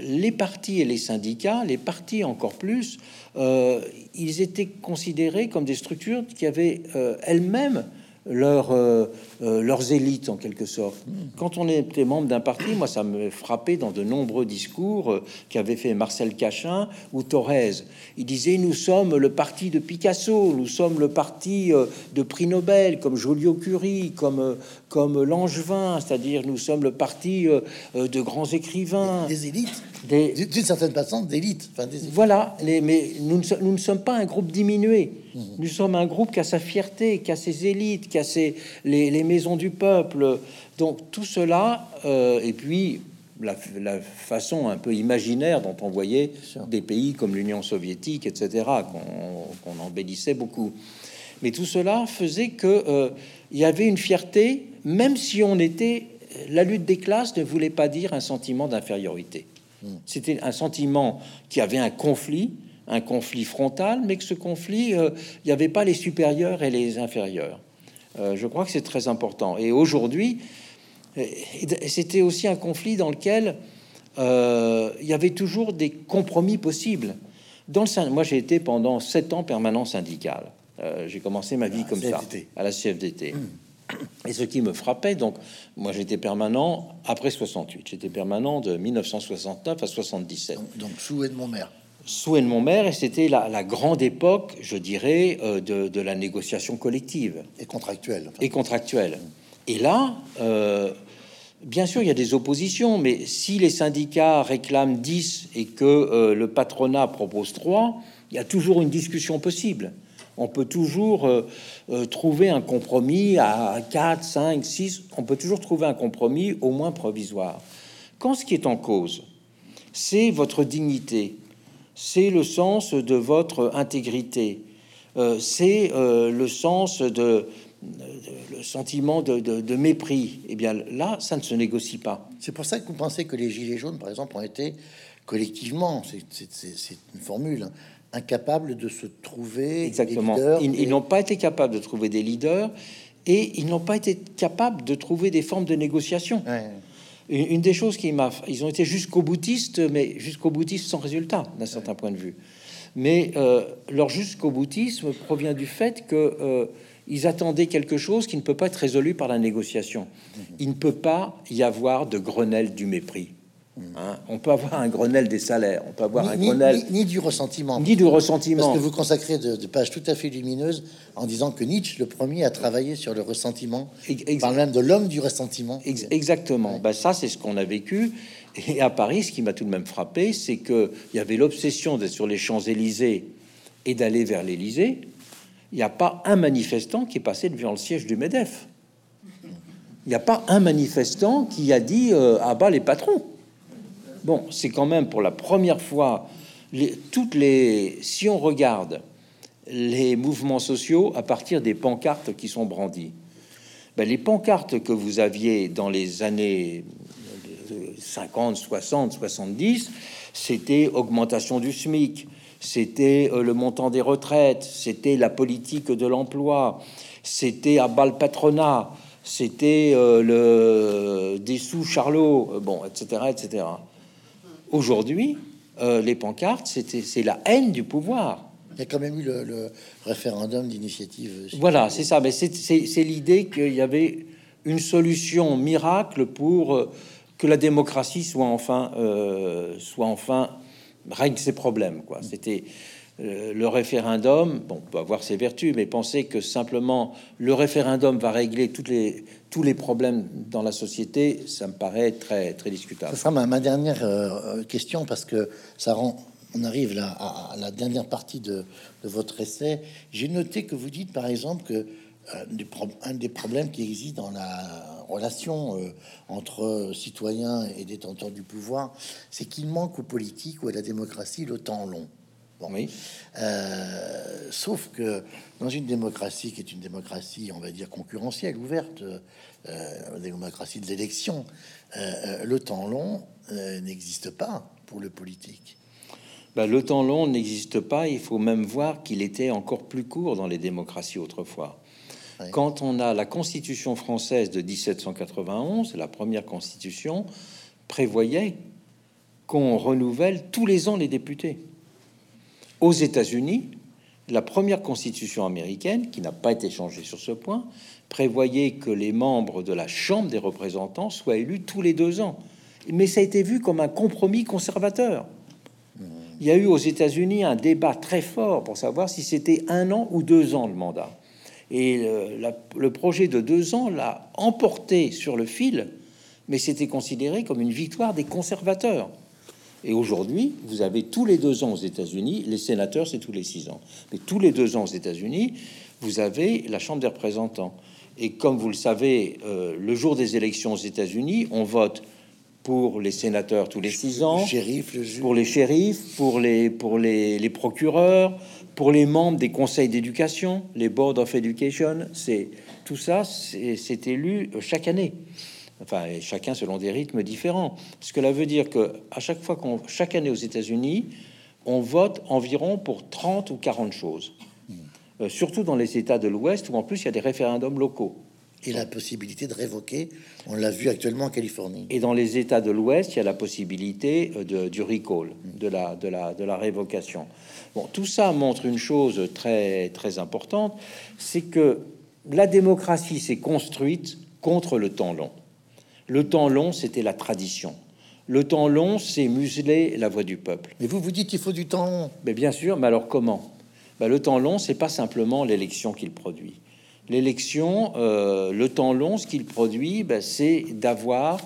les partis et les syndicats, les partis encore plus, euh, ils étaient considérés comme des structures qui avaient elles-mêmes leur, euh, euh, leurs élites en quelque sorte. Quand on était membre d'un parti, moi ça me frappait dans de nombreux discours euh, qu'avait fait Marcel Cachin ou Thorez. Il disait nous sommes le parti de Picasso, nous sommes le parti de prix Nobel comme Joliot-Curie, comme comme Langevin, c'est-à-dire nous sommes le parti de grands écrivains, des élites, d'une certaine façon d'élite. voilà, les, mais nous ne, nous ne sommes pas un groupe diminué. Nous sommes un groupe qui a sa fierté, qui a ses élites, qui a ses, les, les maisons du peuple. Donc tout cela, euh, et puis la, façon un peu imaginaire dont on voyait des pays comme l'Union soviétique, etc., qu'on embellissait beaucoup. Mais tout cela faisait que euh, il y avait une fierté, même si on était la lutte des classes ne voulait pas dire un sentiment d'infériorité. Hmm. C'était un sentiment qui avait un conflit, un conflit frontal, mais que ce conflit, euh, il n'y avait pas les supérieurs et les inférieurs. Euh, je crois que c'est très important. Et aujourd'hui, c'était aussi un conflit dans lequel euh, il y avait toujours des compromis possibles. Dans le, moi, j'ai été pendant sept ans permanent syndical. J'ai commencé ma vie comme ça, à la CFDT. Mmh. Et ce qui me frappait, donc, moi j'étais permanent après 68. J'étais permanent de 1969 à 77. Donc, donc sous mon maire sous mon mère, et c'était la, grande époque, je dirais, euh, de, la négociation collective. Et contractuelle. Et contractuelle. Et là, euh, bien sûr, il y a des oppositions, mais si les syndicats réclament 10 et que euh, le patronat propose 3, il y a toujours une discussion possible. On peut toujours trouver un compromis à 4, 5, 6, on peut toujours trouver un compromis au moins provisoire. Quand ce qui est en cause, c'est votre dignité, c'est le sens de votre intégrité, euh, c'est euh, le sens de, le sentiment de, mépris. Eh bien là, ça ne se négocie pas. C'est pour ça que vous pensez que les gilets jaunes, par exemple, ont été collectivement, c'est une formule, hein, incapables de se trouver. Exactement. ils n'ont pas été capables de trouver des leaders et ils n'ont pas été capables de trouver des formes de négociation. Une, des choses qui m'a... Ils ont été jusqu'au boutiste, mais jusqu'au boutiste sans résultat, d'un certain point de vue. Mais euh, leur jusqu'au boutisme provient du fait que euh, ils attendaient quelque chose qui ne peut pas être résolu par la négociation. Il ne peut pas y avoir de Grenelle du mépris. Hein. On peut avoir un Grenelle des salaires, on peut avoir un Ni, Grenelle ni- ni du ressentiment. ni du Parce ressentiment. que vous consacrez de, de pages tout à fait lumineuses en disant que Nietzsche, le premier, a travaillé sur le ressentiment. Ex- Il parle même de l'homme du ressentiment. Ex- exactement. Ben, ça, c'est ce qu'on a vécu. Et à Paris, ce qui m'a tout de même frappé, c'est que il y avait l'obsession d'être sur les Champs-Élysées et d'aller vers l'Élysée. Il n'y a pas un manifestant qui est passé devant le siège du Medef. Il n'y a pas un manifestant qui a dit euh, à bas les patrons. C'est quand même pour la première fois. Les, toutes les, si on regarde les mouvements sociaux à partir des pancartes qui sont brandies, ben, les pancartes que vous aviez dans les années euh, 50, 60, 70, c'était augmentation du SMIC, c'était euh, le montant des retraites, c'était la politique de l'emploi, c'était à bas le patronat, c'était euh, le des sous Charlot, euh, bon, etc., etc. Aujourd'hui, euh, les pancartes, c'était c'est la haine du pouvoir. Il y a quand même eu le, le référendum d'initiative. Voilà, c'est ça. Mais c'est- l'idée qu'il y avait une solution miracle pour euh, que la démocratie soit enfin, euh, soit enfin règle ses problèmes. Quoi. C'était euh, le référendum. Bon, on peut avoir ses vertus, mais penser que simplement le référendum va régler les tous les problèmes dans la société, ça me paraît très très discutable. Ce sera ma, dernière euh, question parce que ça rend. On arrive là à, la dernière partie de, votre essai. J'ai noté que vous dites, par exemple, que euh, des un des problèmes qui existe dans la relation euh, entre citoyens et détenteurs du pouvoir, c'est qu'il manque aux politiques ou à la démocratie le temps long. Bon, Oui. Euh, sauf que dans une démocratie qui est une démocratie, on va dire, concurrentielle, ouverte, euh, la démocratie de l'élection, euh, euh, le temps long euh, n'existe pas pour le politique. Ben, le temps long n'existe pas. Il faut même voir qu'il était encore plus court dans les démocraties autrefois. Quand on a la Constitution française de 1791, la première Constitution prévoyait qu'on renouvelle tous les ans les députés. Aux États-Unis, la première Constitution américaine, qui n'a pas été changée sur ce point, prévoyait que les membres de la Chambre des représentants soient élus tous les deux ans. Mais ça a été vu comme un compromis conservateur. Il y a eu aux États-Unis un débat très fort pour savoir si c'était un an ou deux ans le mandat. Et le projet de deux ans l'a emporté sur le fil, mais c'était considéré comme une victoire des conservateurs. Et aujourd'hui, vous avez tous les deux ans aux États-Unis, les sénateurs, c'est tous les six ans, mais tous les deux ans aux États-Unis, vous avez la Chambre des représentants. Et comme vous le savez, euh, le jour des élections aux États-Unis, on vote pour les sénateurs tous les six ans, Le shérif, le pour les shérifs, pour les, pour les, les procureurs, pour les membres des conseils d'éducation, les board of education. C'est tout ça, c'est élu chaque année. Enfin, et chacun selon des rythmes différents. Ce que cela veut dire que à chaque fois qu'on, chaque année aux États-Unis, on vote environ pour 30 ou 40 choses. Euh, surtout dans les États de l'Ouest où en plus il y a des référendums locaux. Et la possibilité de révoquer, on l'a vu actuellement en Californie. Et dans les États de l'Ouest, il y a la possibilité euh, de, du recall, de la, de, la, de la révocation. Bon, tout ça montre une chose très, très importante, c'est que la démocratie s'est construite contre le temps long. Le temps long, c'était la tradition. Le temps long, c'est museler la voix du peuple. Mais vous, vous dites qu'il faut du temps long. Mais bien sûr, mais alors comment? Ben, Le temps long, c'est pas simplement l'élection qu'il produit. L'élection, euh, le temps long, ce qu'il produit, ben, c'est d'avoir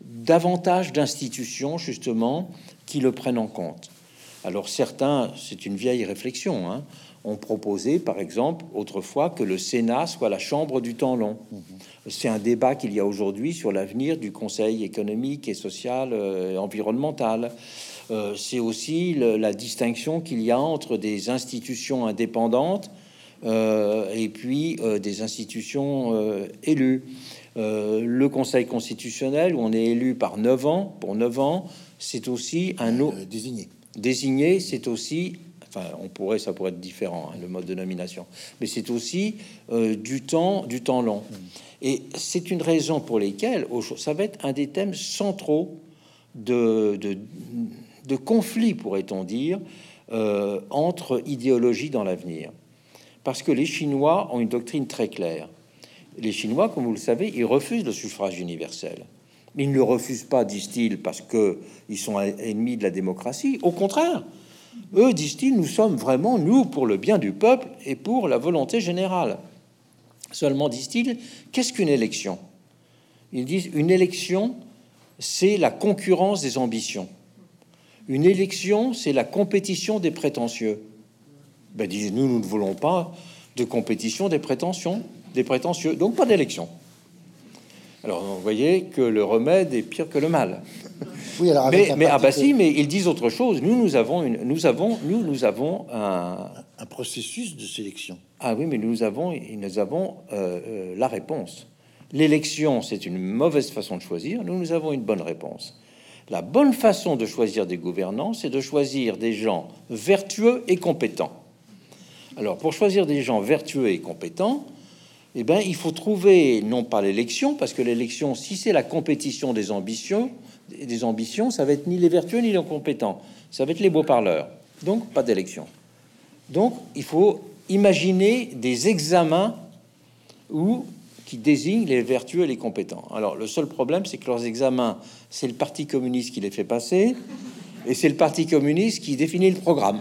davantage d'institutions, justement, qui le prennent en compte. Alors certains, c'est une vieille réflexion, hein, ont proposé, par exemple, autrefois, que le Sénat soit la chambre du temps long. C'est un débat qu'il y a aujourd'hui sur l'avenir du Conseil économique et social euh, et environnemental. Euh, c'est aussi le- la distinction qu'il y a entre des institutions indépendantes euh, et puis euh, des institutions élues. Le Conseil constitutionnel, où on est élu par 9 ans, pour 9 ans, c'est aussi un autre désigné. désigné, c'est aussi, on pourrait, ça pourrait être différent, hein, le mode de nomination, mais c'est aussi euh, du temps, du temps long. Et c'est une raison pour lesquelles au- ça va être un des thèmes centraux de, de, conflit, pourrait-on dire, euh, entre idéologies dans l'avenir. Parce que les Chinois ont une doctrine très claire. Les Chinois, comme vous le savez, ils refusent le suffrage universel. Ils ne le refusent pas, disent-ils, parce que ils sont ennemis de la démocratie. Au contraire, eux, disent-ils, nous sommes vraiment, nous, pour le bien du peuple et pour la volonté générale. Seulement, disent-ils, qu'est-ce qu'une élection? Ils disent, une élection, c'est la concurrence des ambitions. Une élection, c'est la compétition des prétentieux. Ben, disent, nous, nous ne voulons pas de compétition des prétentions, des prétentieux, donc pas d'élection. Alors, vous voyez que le remède est pire que le mal. Oui, alors mais, mais ah bah si, mais ils disent autre chose. Nous, nous avons une, nous avons, nous, nous avons un, un processus de sélection. Ah oui, mais nous avons, nous avons euh, euh, la réponse. L'élection, c'est une mauvaise façon de choisir. Nous, nous avons une bonne réponse. La bonne façon de choisir des gouvernants, c'est de choisir des gens vertueux et compétents. Alors, pour choisir des gens vertueux et compétents, eh ben, il faut trouver non pas l'élection, parce que l'élection, si c'est la compétition des ambitions, des ambitions, ça va être ni les vertueux ni les compétents, ça va être les beaux parleurs. Donc, pas d'élection. Donc, il faut imaginer des examens où qui désignent les vertueux et les compétents. Alors, le seul problème, c'est que leurs examens, c'est le Parti communiste qui les fait passer, et c'est le Parti communiste qui définit le programme.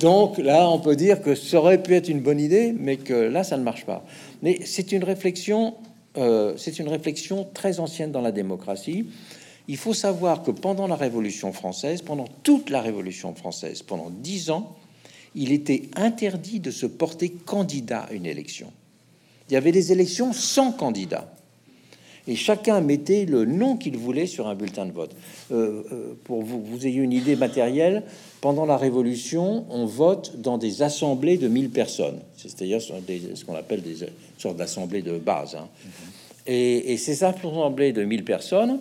Donc là, on peut dire que ça aurait pu être une bonne idée, mais que là, ça ne marche pas. Mais c'est une réflexion, euh, c'est une réflexion très ancienne dans la démocratie. Il faut savoir que pendant la Révolution française, pendant toute la Révolution française, pendant dix ans, il était interdit de se porter candidat à une élection. Il y avait des élections sans candidat et chacun mettait le nom qu'il voulait sur un bulletin de vote. Euh, euh, pour vous, vous ayez une idée matérielle, pendant la Révolution, on vote dans des assemblées de 1000 personnes, c'est-à-dire ce qu'on appelle des sortes d'assemblées de base. Hein. Et, ces assemblées de 1000 personnes,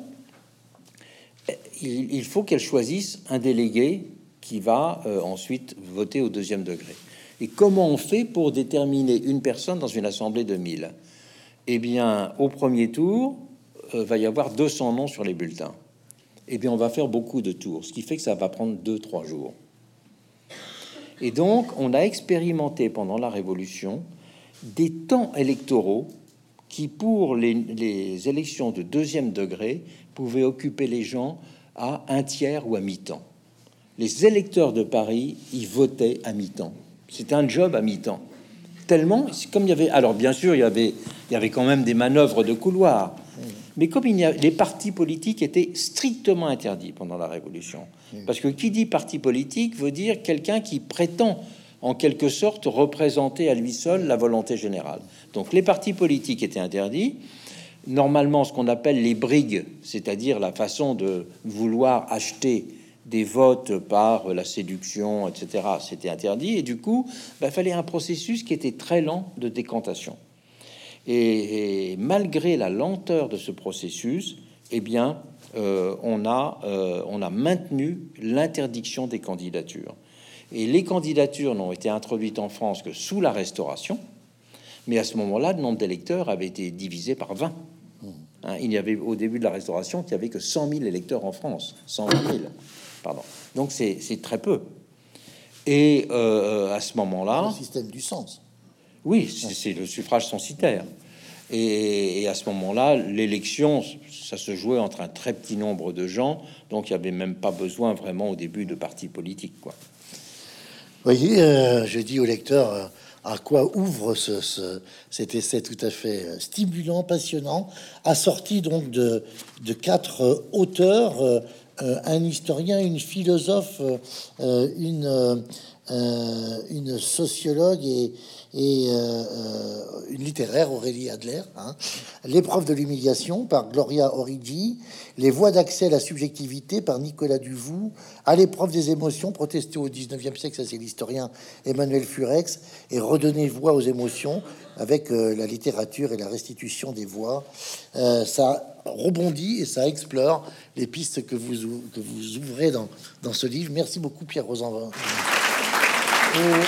il, faut qu'elles choisissent un délégué qui va euh, ensuite voter au deuxième degré. Et comment on fait pour déterminer une personne dans une assemblée de 1000 eh bien, au premier tour, euh, va y avoir 200 noms sur les bulletins. Eh bien, on va faire beaucoup de tours, ce qui fait que ça va prendre 2-3 jours. Et donc, on a expérimenté pendant la Révolution des temps électoraux qui, pour les élections de deuxième degré, pouvaient occuper les gens à un tiers ou à mi-temps. Les électeurs de Paris y votaient à mi-temps. C'était un job à mi-temps tellement, comme il y avait, alors bien sûr, il y avait, il y avait quand même des manœuvres de couloir, mais comme il y a, les partis politiques étaient strictement interdits pendant la Révolution, parce que qui dit parti politique veut dire quelqu'un qui prétend en quelque sorte représenter à lui seul la volonté générale. Donc les partis politiques étaient interdits. Normalement, ce qu'on appelle les brigues, c'est-à-dire la façon de vouloir acheter des votes par la séduction, etc. C'était interdit. Et du coup, il bah, fallait un processus qui était très lent de décantation. Et, malgré la lenteur de ce processus, eh bien, euh, on, a, euh, on a maintenu l'interdiction des candidatures. Et les candidatures n'ont été introduites en France que sous la Restauration. Mais à ce moment-là, le nombre d'électeurs avait été divisé par 20. Hein, il y avait au début de la Restauration, il n'y avait que 100 000 électeurs en France, 120 000. Donc c'est très peu. Et euh, à ce moment-là, le système du sens. Oui, c'est le suffrage censitaire. Et, à ce moment-là, l'élection, ça se jouait entre un très petit nombre de gens, donc il n'y avait même pas besoin vraiment au début de partis politiques, quoi. Voyez, euh, je dis au lecteur euh, à quoi ouvre ce, cet essai tout à fait stimulant, passionnant, assorti donc de, quatre auteurs euh, un historien, une philosophe, euh, euh, une, une sociologue et, et une littéraire, Aurélie Adler. Hein. L'épreuve de l'humiliation par Gloria Origi, Les voies d'accès à la subjectivité par Nicolas Duvou, À l'épreuve des émotions, protester au 19e siècle, ça c'est l'historien Emmanuel Furex, et Redonner voix aux émotions avec la littérature et la restitution des voix. ça rebondit et ça explore les pistes que vous, que vous ouvrez dans, dans ce livre. Merci beaucoup, Pierre Rosanvin. Euh,